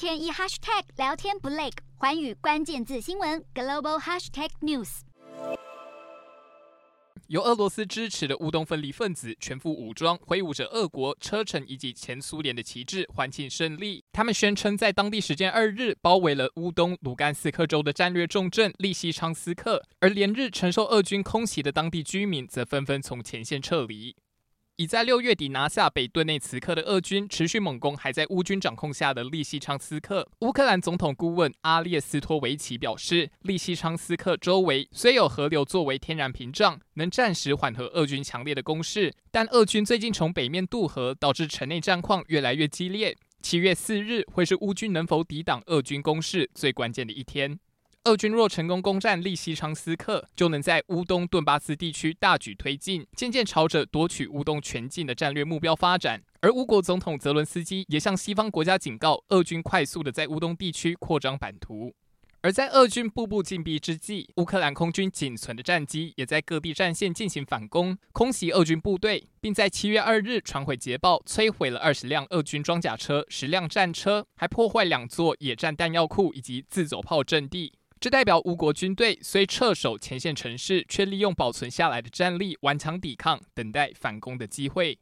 天一 hashtag 聊天不累，寰宇关键字新闻 global hashtag news。由俄罗斯支持的乌东分离分子全副武装，挥舞着俄国、车臣以及前苏联的旗帜，欢庆胜利。他们宣称，在当地时间二日，包围了乌东卢甘斯克州的战略重镇利西昌斯克，而连日承受俄军空袭的当地居民则纷纷从前线撤离。已在六月底拿下北顿内茨克的俄军，持续猛攻还在乌军掌控下的利西昌斯克。乌克兰总统顾问阿列斯托维奇表示，利西昌斯克周围虽有河流作为天然屏障，能暂时缓和俄军强烈的攻势，但俄军最近从北面渡河，导致城内战况越来越激烈。七月四日会是乌军能否抵挡俄军攻势最关键的一天。俄军若成功攻占利西昌斯克，就能在乌东顿巴斯地区大举推进，渐渐朝着夺取乌东全境的战略目标发展。而乌国总统泽伦斯基也向西方国家警告，俄军快速的在乌东地区扩张版图。而在俄军步步进逼之际，乌克兰空军仅存的战机也在各地战线进行反攻，空袭俄军部队，并在七月二日传回捷报，摧毁了二十辆俄军装甲车、十辆战车，还破坏两座野战弹药库以及自走炮阵地。这代表吴国军队虽撤守前线城市，却利用保存下来的战力顽强抵抗，等待反攻的机会。